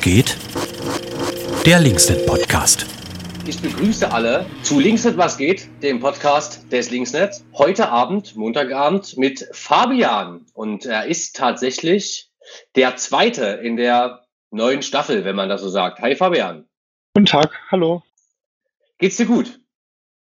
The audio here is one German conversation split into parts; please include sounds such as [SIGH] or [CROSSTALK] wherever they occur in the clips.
geht? Der Linksnet Podcast. Ich begrüße alle zu Linksnet was geht, dem Podcast des Linksnet. Heute Abend, Montagabend mit Fabian und er ist tatsächlich der zweite in der neuen Staffel, wenn man das so sagt. Hi Fabian. Guten Tag, hallo. Geht's dir gut?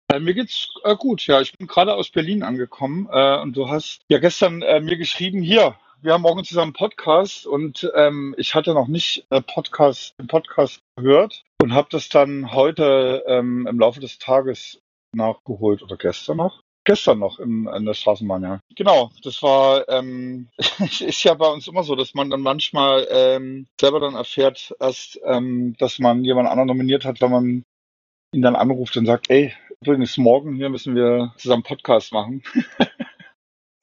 Äh, mir geht's äh, gut, ja. Ich bin gerade aus Berlin angekommen äh, und du hast ja gestern äh, mir geschrieben, hier, wir haben morgen zusammen Podcast und ähm, ich hatte noch nicht äh, Podcast, den Podcast gehört und habe das dann heute ähm, im Laufe des Tages nachgeholt oder gestern noch. Gestern noch in, in der Straßenbahn, ja. Genau, das war, ähm, [LAUGHS] ist ja bei uns immer so, dass man dann manchmal ähm, selber dann erfährt erst, ähm, dass man jemand anderen nominiert hat, wenn man ihn dann anruft und sagt, ey, übrigens morgen hier müssen wir zusammen Podcast machen. [LAUGHS]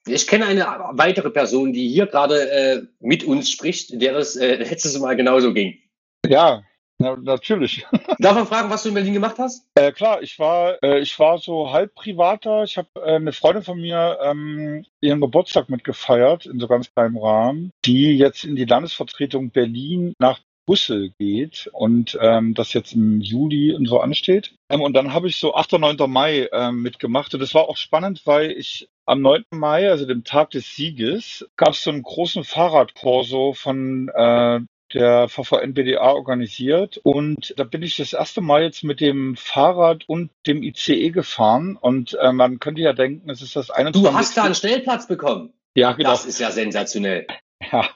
Ich kenne eine weitere Person, die hier gerade äh, mit uns spricht, der das äh, letztes Mal genauso ging. Ja, na, natürlich. [LAUGHS] Darf man fragen, was du in Berlin gemacht hast? Äh, klar, ich war, äh, ich war so halb privater. Ich habe äh, eine Freundin von mir ähm, ihren Geburtstag mitgefeiert in so ganz kleinem Rahmen, die jetzt in die Landesvertretung Berlin nach Busse geht und ähm, das jetzt im Juli und so ansteht. Ähm, und dann habe ich so 8. und 9. Mai ähm, mitgemacht und das war auch spannend, weil ich am 9. Mai, also dem Tag des Sieges, gab es so einen großen Fahrradkorso von äh, der VVN-BDA organisiert und da bin ich das erste Mal jetzt mit dem Fahrrad und dem ICE gefahren und äh, man könnte ja denken, es ist das 21. Du hast da einen Stellplatz bekommen. Ja, genau. Das ist ja sensationell. Ja,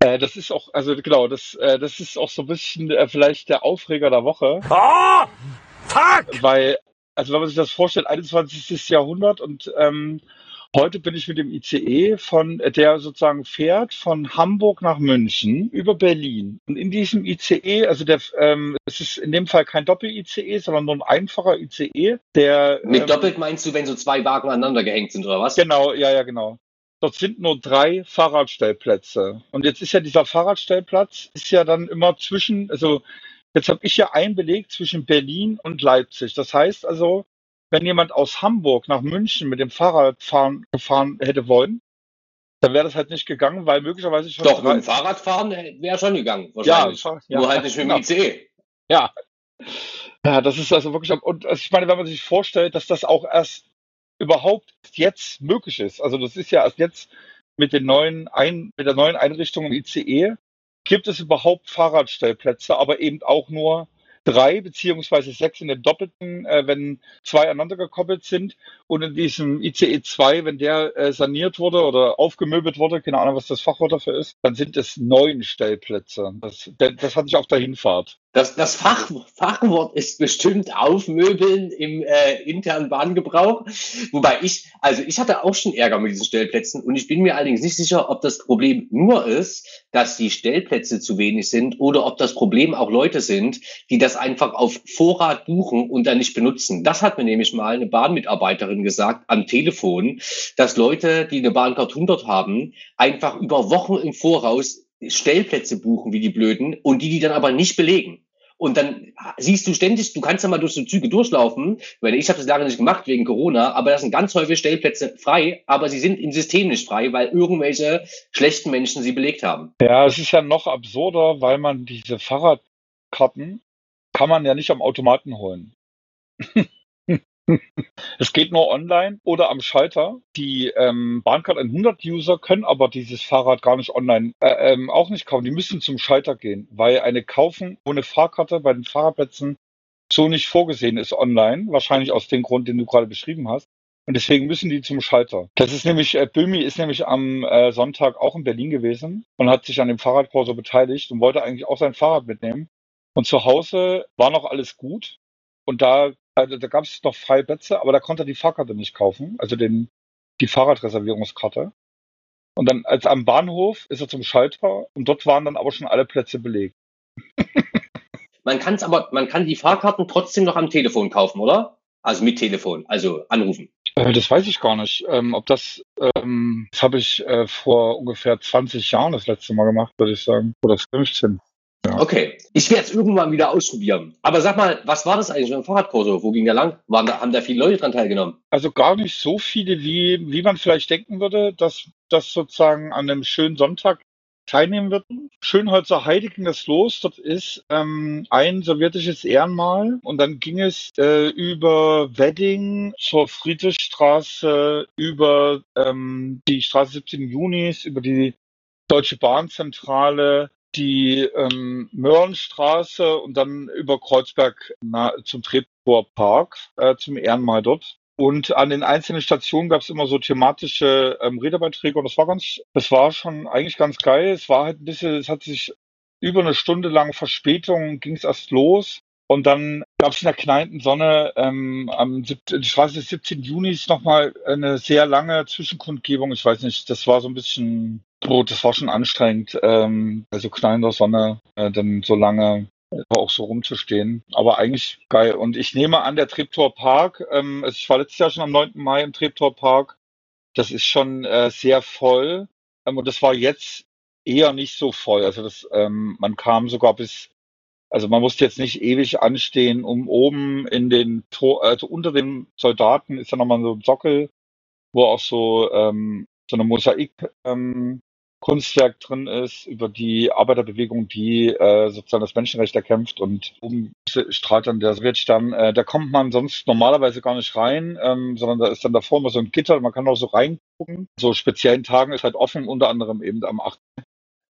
äh, das ist auch, also genau, das, äh, das ist auch so ein bisschen äh, vielleicht der Aufreger der Woche. Oh, fuck! Weil, also wenn man sich das vorstellt, 21. Jahrhundert und ähm, heute bin ich mit dem ICE von, der sozusagen fährt von Hamburg nach München über Berlin. Und in diesem ICE, also der, ähm, es ist in dem Fall kein Doppel-ICE, sondern nur ein einfacher ICE, der. Mit ähm, doppelt meinst du, wenn so zwei Wagen aneinander gehängt sind, oder was? Genau, ja, ja, genau. Dort sind nur drei Fahrradstellplätze. Und jetzt ist ja dieser Fahrradstellplatz, ist ja dann immer zwischen, also jetzt habe ich ja einen Beleg zwischen Berlin und Leipzig. Das heißt also, wenn jemand aus Hamburg nach München mit dem Fahrrad fahren, gefahren hätte wollen, dann wäre das halt nicht gegangen, weil möglicherweise schon. Doch, mit dem Fahrradfahren wäre schon gegangen, ja, wahrscheinlich. ja, ja, Nur halt nicht mit dem genau. ICE. Ja. Ja, das ist also wirklich, und also ich meine, wenn man sich vorstellt, dass das auch erst überhaupt jetzt möglich ist, also das ist ja erst jetzt mit den neuen Ein mit der neuen Einrichtung im ICE, gibt es überhaupt Fahrradstellplätze, aber eben auch nur drei beziehungsweise sechs in den doppelten, äh, wenn zwei aneinander gekoppelt sind. Und in diesem ICE 2, wenn der äh, saniert wurde oder aufgemöbelt wurde, keine Ahnung, was das Fachwort dafür ist, dann sind es neun Stellplätze. Das, das hatte ich auf der Hinfahrt. Das, das Fach, Fachwort ist bestimmt aufmöbeln im äh, internen Bahngebrauch. Wobei ich, also ich hatte auch schon Ärger mit diesen Stellplätzen und ich bin mir allerdings nicht sicher, ob das Problem nur ist, dass die Stellplätze zu wenig sind oder ob das Problem auch Leute sind, die das einfach auf Vorrat buchen und dann nicht benutzen. Das hat mir nämlich mal eine Bahnmitarbeiterin gesagt am Telefon, dass Leute, die eine Bahncard 100 haben, einfach über Wochen im Voraus Stellplätze buchen wie die Blöden und die die dann aber nicht belegen. Und dann siehst du ständig, du kannst ja mal durch so Züge durchlaufen, weil ich habe das lange nicht gemacht wegen Corona, aber da sind ganz häufig Stellplätze frei, aber sie sind im System nicht frei, weil irgendwelche schlechten Menschen sie belegt haben. Ja, es ist ja noch absurder, weil man diese Fahrradkarten kann man ja nicht am Automaten holen. [LAUGHS] [LAUGHS] Es geht nur online oder am Schalter. Die ähm, Bahncard 100 User können aber dieses Fahrrad gar nicht online äh, ähm, auch nicht kaufen. Die müssen zum Schalter gehen, weil eine Kaufen ohne Fahrkarte bei den Fahrradplätzen so nicht vorgesehen ist online. Wahrscheinlich aus dem Grund, den du gerade beschrieben hast. Und deswegen müssen die zum Schalter. Das ist nämlich, äh, Böhmi ist nämlich am äh, Sonntag auch in Berlin gewesen und hat sich an dem Fahrradkorso beteiligt und wollte eigentlich auch sein Fahrrad mitnehmen. Und zu Hause war noch alles gut. Und da, also da gab es noch freie Plätze, aber da konnte er die Fahrkarte nicht kaufen, also den, die Fahrradreservierungskarte. Und dann als am Bahnhof ist er zum Schalter und dort waren dann aber schon alle Plätze belegt. [LAUGHS] Man kann es aber, man kann die Fahrkarten trotzdem noch am Telefon kaufen, oder? Also mit Telefon, also anrufen. Äh, das weiß ich gar nicht. Ähm, ob das, ähm, das habe ich äh, vor ungefähr 20 Jahren das letzte Mal gemacht, würde ich sagen. Oder 15. Ja. Okay, ich werde es irgendwann wieder ausprobieren. Aber sag mal, was war das eigentlich für ein Fahrradkurso? Wo ging der lang? Waren da, haben da viele Leute dran teilgenommen? Also gar nicht so viele, wie, wie man vielleicht denken würde, dass das sozusagen an einem schönen Sonntag teilnehmen wird. Schönholzer Heide ging das los. Dort ist ähm, ein sowjetisches Ehrenmal und dann ging es äh, über Wedding zur Friedrichstraße, über ähm, die Straße 17 Junis, über die Deutsche Bahnzentrale, die ähm, Mörnstraße und dann über Kreuzberg na, zum Treptower Park, äh, zum Ehrenmal dort. Und an den einzelnen Stationen gab es immer so thematische ähm, Redebeiträge und das war ganz, das war schon eigentlich ganz geil. Es war halt ein bisschen, es hat sich über eine Stunde lang Verspätung ging es erst los. Und dann gab es in der knallenden Sonne ähm, am die Straße des 17. Junis nochmal eine sehr lange Zwischenkundgebung. Ich weiß nicht, das war so ein bisschen, oh, das war schon anstrengend, ähm, also knallender Sonne, äh, dann so lange auch so rumzustehen. Aber eigentlich geil. Und ich nehme an, der Treptower Park, ähm, also ich war letztes Jahr schon am 9. Mai im Treptower Park, das ist schon äh, sehr voll. Ähm, und das war jetzt eher nicht so voll. Also das, ähm, man kam sogar bis, also man musste jetzt nicht ewig anstehen, um oben in den Tor, also unter den Soldaten ist ja nochmal so ein Sockel, wo auch so ähm, so eine Mosaik ähm, Kunstwerk drin ist, über die Arbeiterbewegung, die äh, sozusagen das Menschenrecht erkämpft und oben strahlt dann der Sowjetstern. Äh, da kommt man sonst normalerweise gar nicht rein, ähm, sondern da ist dann davor immer so ein Gitter, man kann auch so reingucken. So speziellen Tagen ist halt offen, unter anderem eben am 8.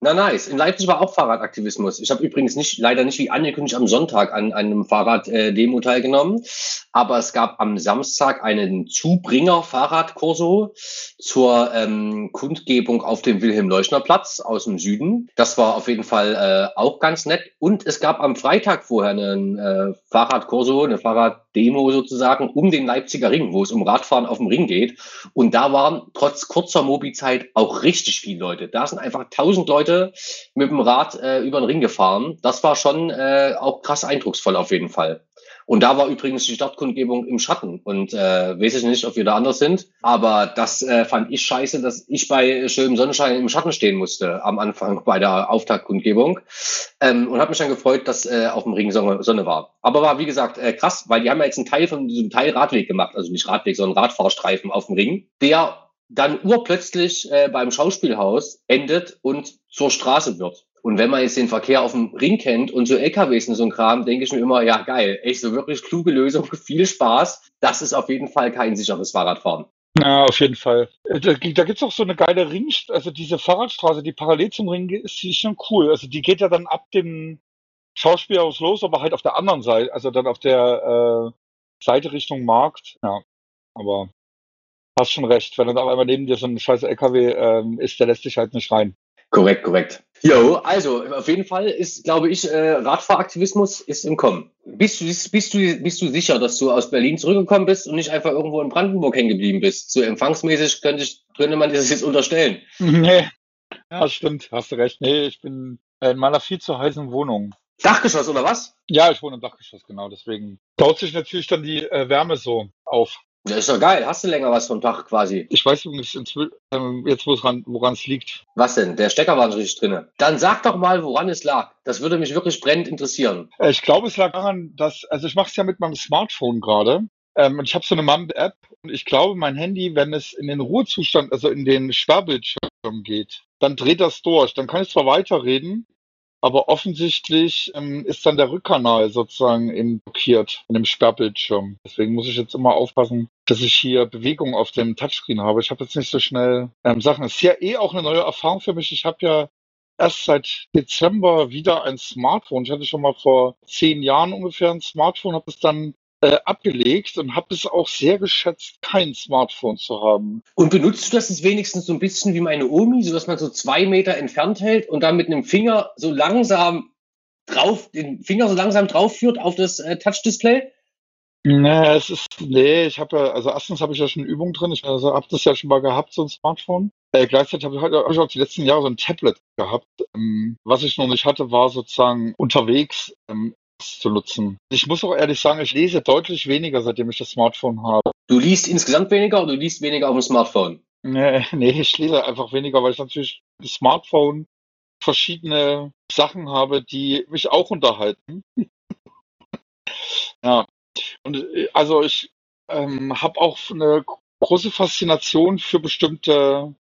Na nice. In Leipzig war auch Fahrradaktivismus. Ich habe übrigens nicht, leider nicht wie angekündigt am Sonntag an, an einem Fahrraddemo äh, teilgenommen, aber es gab am Samstag einen Zubringer-Fahrradkurso zur ähm, Kundgebung auf dem Wilhelm-Leuschner-Platz aus dem Süden. Das war auf jeden Fall äh, auch ganz nett. Und es gab am Freitag vorher einen äh, Fahrradkurso, eine Fahrraddemo sozusagen um den Leipziger Ring, wo es um Radfahren auf dem Ring geht. Und da waren trotz kurzer Mobizeit auch richtig viele Leute. Da sind einfach tausend Leute Leute mit dem Rad äh, über den Ring gefahren. Das war schon äh, auch krass eindrucksvoll auf jeden Fall. Und da war übrigens die Startkundgebung im Schatten. Und äh, weiß ich nicht, ob wir da anders sind. Aber das äh, fand ich scheiße, dass ich bei schönem Sonnenschein im Schatten stehen musste am Anfang bei der Auftaktkundgebung. Ähm, und habe mich dann gefreut, dass äh, auf dem Ring Sonne, Sonne war. Aber war, wie gesagt, äh, krass, weil die haben ja jetzt einen Teil von diesem Teil Radweg gemacht. Also nicht Radweg, sondern Radfahrstreifen auf dem Ring. Der dann urplötzlich äh, beim Schauspielhaus endet und zur Straße wird. Und wenn man jetzt den Verkehr auf dem Ring kennt und so LKWs und so ein Kram, denke ich mir immer, ja geil, echt so wirklich kluge Lösung, [LAUGHS] viel Spaß. Das ist auf jeden Fall kein sicheres Fahrradfahren. Ja, auf jeden Fall. Äh, da, da gibt's auch so eine geile Ring, also diese Fahrradstraße, die parallel zum Ring ist, die ist schon cool. Also die geht ja dann ab dem Schauspielhaus los, aber halt auf der anderen Seite, also dann auf der äh, Seite Richtung Markt. Ja, aber hast schon recht. Wenn dann auf einmal neben dir so ein scheiß LKW ähm, ist, der lässt dich halt nicht rein. Korrekt, korrekt. Jo, also auf jeden Fall ist, glaube ich, äh, Radfahraktivismus ist im Kommen. Bist du, bist, du, bist du sicher, dass du aus Berlin zurückgekommen bist und nicht einfach irgendwo in Brandenburg hängen geblieben bist? So empfangsmäßig könnte, ich, könnte man das jetzt unterstellen. [LAUGHS] Nee, ja, stimmt, hast du recht. Nee, ich bin in meiner viel zu heißen Wohnung. Dachgeschoss oder was? Ja, ich wohne im Dachgeschoss, genau. Deswegen baut sich natürlich dann die äh, Wärme so auf. Das ist doch geil. Hast du länger was vom Tag quasi? Ich weiß übrigens ähm, jetzt, woran es liegt. Was denn? Der Stecker war natürlich drin. Dann sag doch mal, woran es lag. Das würde mich wirklich brennend interessieren. Äh, ich glaube, es lag daran, dass, also ich mache es ja mit meinem Smartphone gerade. Ähm, und ich habe so eine Mump-App und ich glaube, mein Handy, wenn es in den Ruhezustand, also in den Sperrbildschirm geht, dann dreht das durch. Dann kann ich zwar weiterreden, aber offensichtlich ähm, ist dann der Rückkanal sozusagen eben blockiert in dem Sperrbildschirm. Deswegen muss ich jetzt immer aufpassen, dass ich hier Bewegung auf dem Touchscreen habe. Ich habe jetzt nicht so schnell ähm, Sachen. Es ist ja eh auch eine neue Erfahrung für mich. Ich habe ja erst seit Dezember wieder ein Smartphone. Ich hatte schon mal vor zehn Jahren ungefähr ein Smartphone, habe es dann abgelegt und habe es auch sehr geschätzt, kein Smartphone zu haben. Und benutzt du das jetzt wenigstens so ein bisschen wie meine Omi, so dass man so zwei Meter entfernt hält und dann mit einem Finger so langsam drauf, den Finger so langsam drauf führt auf das äh, Touch-Display? Nee, es ist, nee, ich habe ja, also erstens habe ich ja schon Übung drin, ich also habe das ja schon mal gehabt, so ein Smartphone. Äh, gleichzeitig habe ich heute hab ich auch die letzten Jahre so ein Tablet gehabt. Ähm, was ich noch nicht hatte, war sozusagen unterwegs ähm, zu nutzen. Ich muss auch ehrlich sagen, ich lese deutlich weniger, seitdem ich das Smartphone habe. Du liest insgesamt weniger oder du liest weniger auf dem Smartphone? Nee, [LAUGHS] nee, ich lese einfach weniger, weil ich natürlich das Smartphone verschiedene Sachen habe, die mich auch unterhalten. [LAUGHS] ja. Und äh, also ich ähm, habe auch eine große Faszination für bestimmte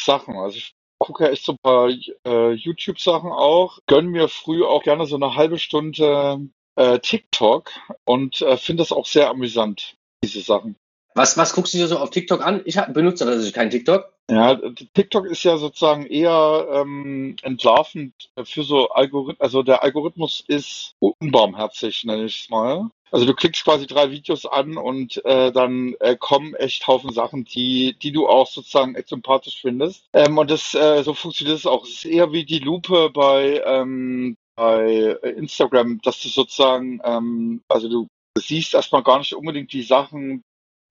Sachen. Also ich gucke echt so ein paar äh, YouTube-Sachen auch. Gönn mir früh auch gerne so eine halbe Stunde äh, TikTok und äh, finde das auch sehr amüsant, diese Sachen. Was, was guckst du dir so auf TikTok an? Ich hab- benutze tatsächlich kein TikTok. Ja, TikTok ist ja sozusagen eher ähm, entlarvend für so Algorithmen. Also der Algorithmus ist unbarmherzig, nenne ich es mal. Also du klickst quasi drei Videos an und äh, dann äh, kommen echt Haufen Sachen, die, die du auch sozusagen echt sympathisch findest. Ähm, und das äh, so funktioniert es auch. Es ist eher wie die Lupe bei, ähm, bei Instagram, dass du sozusagen, ähm, also du siehst erstmal gar nicht unbedingt die Sachen,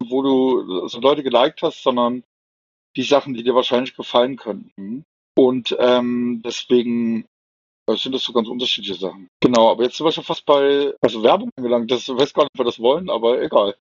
wo du so Leute geliked hast, sondern die Sachen, die dir wahrscheinlich gefallen könnten. Und ähm, deswegen äh, sind das so ganz unterschiedliche Sachen. Genau, aber jetzt sind wir schon fast bei also Werbung angelangt. Das weiß gar nicht, ob wir das wollen, aber egal.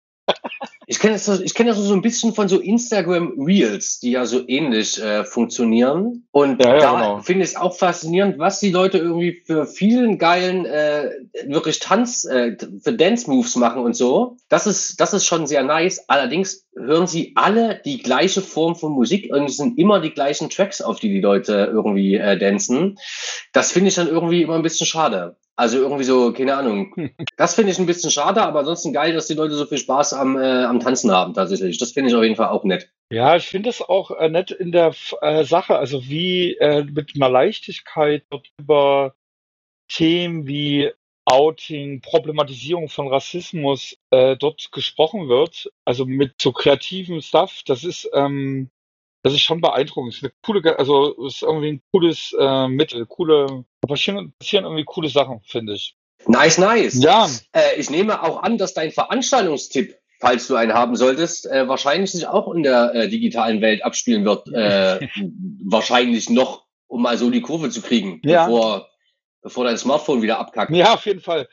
Ich kenne das, so- ich kenne das so ein bisschen von so Instagram Reels, die ja so ähnlich äh, funktionieren. Und Ja, ja, da genau. finde ich es auch faszinierend, was die Leute irgendwie für vielen geilen, äh, wirklich Tanz, äh, für Dance Moves machen und so. Das ist, das ist schon sehr nice. Allerdings hören sie alle die gleiche Form von Musik und es sind immer die gleichen Tracks, auf die die Leute irgendwie äh, dancen. Das finde ich dann irgendwie immer ein bisschen schade. Also irgendwie so, keine Ahnung. [LAUGHS] Das finde ich ein bisschen schade, aber ansonsten geil, dass die Leute so viel Spaß am, äh, am Tanzen haben tatsächlich. Das finde ich auf jeden Fall auch nett. Ja, ich finde es auch äh, nett in der äh, Sache, also wie äh, mit einer Leichtigkeit dort über Themen wie Outing, Problematisierung von Rassismus äh, dort gesprochen wird, also mit so kreativem Stuff, das ist ähm, das ist schon beeindruckend. Es ist eine coole, also ist irgendwie ein cooles äh, Mittel, coole passieren, passieren irgendwie coole Sachen, finde ich. Nice, nice. Ja, Äh, ich nehme auch an, dass dein Veranstaltungstipp, falls du einen haben solltest, äh, wahrscheinlich sich auch in der äh, digitalen Welt abspielen wird. Äh, [LAUGHS] wahrscheinlich noch, um mal so die Kurve zu kriegen, Ja. bevor, bevor dein Smartphone wieder abkackt. Ja, auf jeden Fall.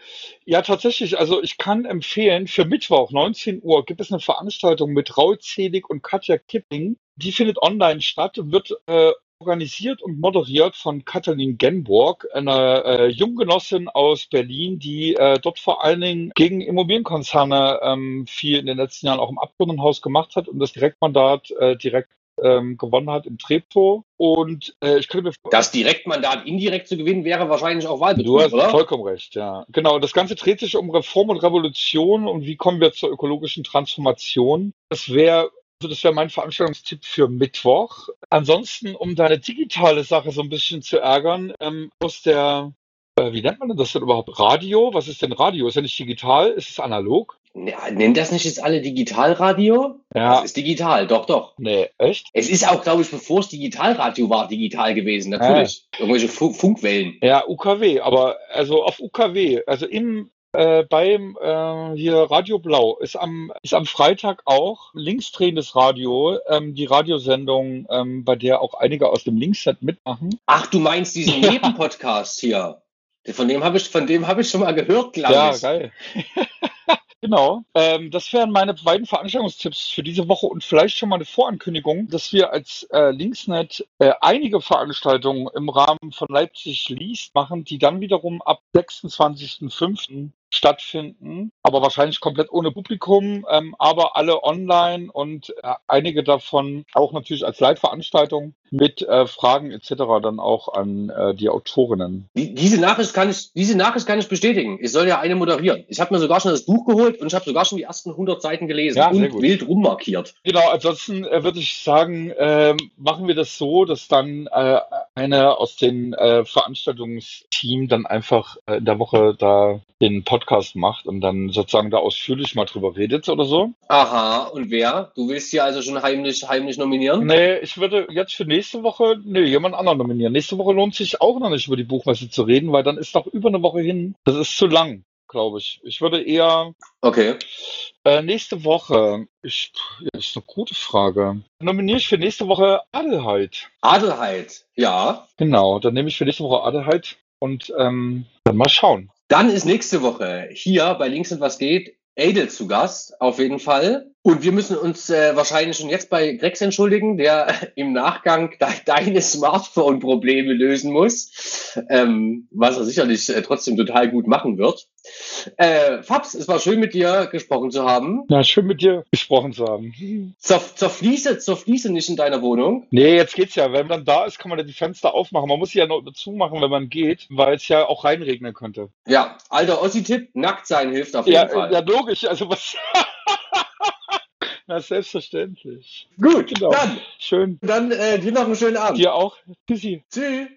Ja, tatsächlich. Also ich kann empfehlen, für Mittwoch, 19 Uhr, gibt es eine Veranstaltung mit Raul Zelig und Katja Kipping. Die findet online statt und wird äh, organisiert und moderiert von Katalin Genburg, einer äh, Junggenossin aus Berlin, die äh, dort vor allen Dingen gegen Immobilienkonzerne ähm, viel in den letzten Jahren auch im Abgeordnetenhaus gemacht hat und das Direktmandat äh, direkt ähm, gewonnen hat in Treptow. Und äh, ich könnte mir Das Direktmandat indirekt zu gewinnen wäre wahrscheinlich auch Du Wahlbetrug, hast oder? vollkommen recht, ja. Genau, das Ganze dreht sich um Reform und Revolution und wie kommen wir zur ökologischen Transformation. Das wäre also das wäre mein Veranstaltungstipp für Mittwoch. Ansonsten, um deine digitale Sache so ein bisschen zu ärgern, ähm, aus der, äh, wie nennt man denn das denn überhaupt? Radio? Was ist denn Radio? Ist ja nicht digital, ist es analog? Ja, nennen das nicht jetzt alle Digitalradio? Ja. Das ist digital, doch, doch. Nee, echt? Es ist auch, glaube ich, bevor es Digitalradio war, digital gewesen, natürlich. Irgendwelche Fu Funkwellen. Ja, UKW, aber also auf UKW, also im äh, beim äh, hier Radio Blau ist am ist am Freitag auch linksdrehendes Radio, ähm, die Radiosendung, ähm, bei der auch einige aus dem Linksset mitmachen. Ach, du meinst diesen [LAUGHS] Nebenpodcast hier? Von dem habe ich, von dem habe ich schon mal gehört, glaube Ja, ich. geil. Genau. Ähm, das wären meine beiden Veranstaltungstipps für diese Woche und vielleicht schon mal eine Vorankündigung, dass wir als äh, Linksnet äh, einige Veranstaltungen im Rahmen von Leipzig Liest machen, die dann wiederum ab 26.05. stattfinden, aber wahrscheinlich komplett ohne Publikum, ähm, aber alle online und äh, einige davon auch natürlich als Live-Veranstaltung mit äh, Fragen etc. dann auch an äh, die Autorinnen. Die, diese Nachricht kann ich, diese Nachricht kann ich bestätigen. Ich soll ja eine moderieren. Ich habe mir sogar schon das Buch geholt und ich habe sogar schon die ersten 100 Seiten gelesen Ja, und wild rummarkiert. Genau, ansonsten äh, würde ich sagen, ähm, machen wir das so, dass dann äh, einer aus dem äh, Veranstaltungsteam dann einfach äh, in der Woche da den Podcast macht und dann sozusagen da ausführlich mal drüber redet oder so. Aha, und wer? Du willst hier also schon heimlich, heimlich nominieren? Nee, ich würde jetzt für nächste Woche, nee, jemand anderen nominieren. Nächste Woche lohnt sich auch noch nicht über die Buchmesse zu reden, weil dann ist noch über eine Woche hin. Das ist zu lang, glaube ich. Ich würde eher Okay. Äh, nächste Woche, ich, das ist eine gute Frage. Nominiere ich für nächste Woche Adelheid. Adelheid, ja. Genau, dann nehme ich für nächste Woche Adelheid und ähm, dann mal schauen. Dann ist nächste Woche hier bei Links und was geht Adel zu Gast, auf jeden Fall. Und wir müssen uns äh, wahrscheinlich schon jetzt bei Grex entschuldigen, der [LAUGHS] im Nachgang de deine Smartphone-Probleme lösen muss, ähm, was er sicherlich äh, trotzdem total gut machen wird. Äh, Fabs, es war schön mit dir gesprochen zu haben. Na, schön mit dir gesprochen zu haben. Zur, zur Fliese, zur Fliese nicht in deiner Wohnung. Nee, jetzt geht's ja. Wenn man da ist, kann man ja die Fenster aufmachen. Man muss sie ja noch zumachen, wenn man geht, weil es ja auch reinregnen könnte. Ja, alter Ossi-Tipp, nackt sein hilft auf Ja, jeden Fall. ja logisch. Also was. [LAUGHS] Na, selbstverständlich. Gut, Genau. dann, Schön. dann äh, dir noch einen schönen Abend. Dir auch. Tschüssi. Tschüss.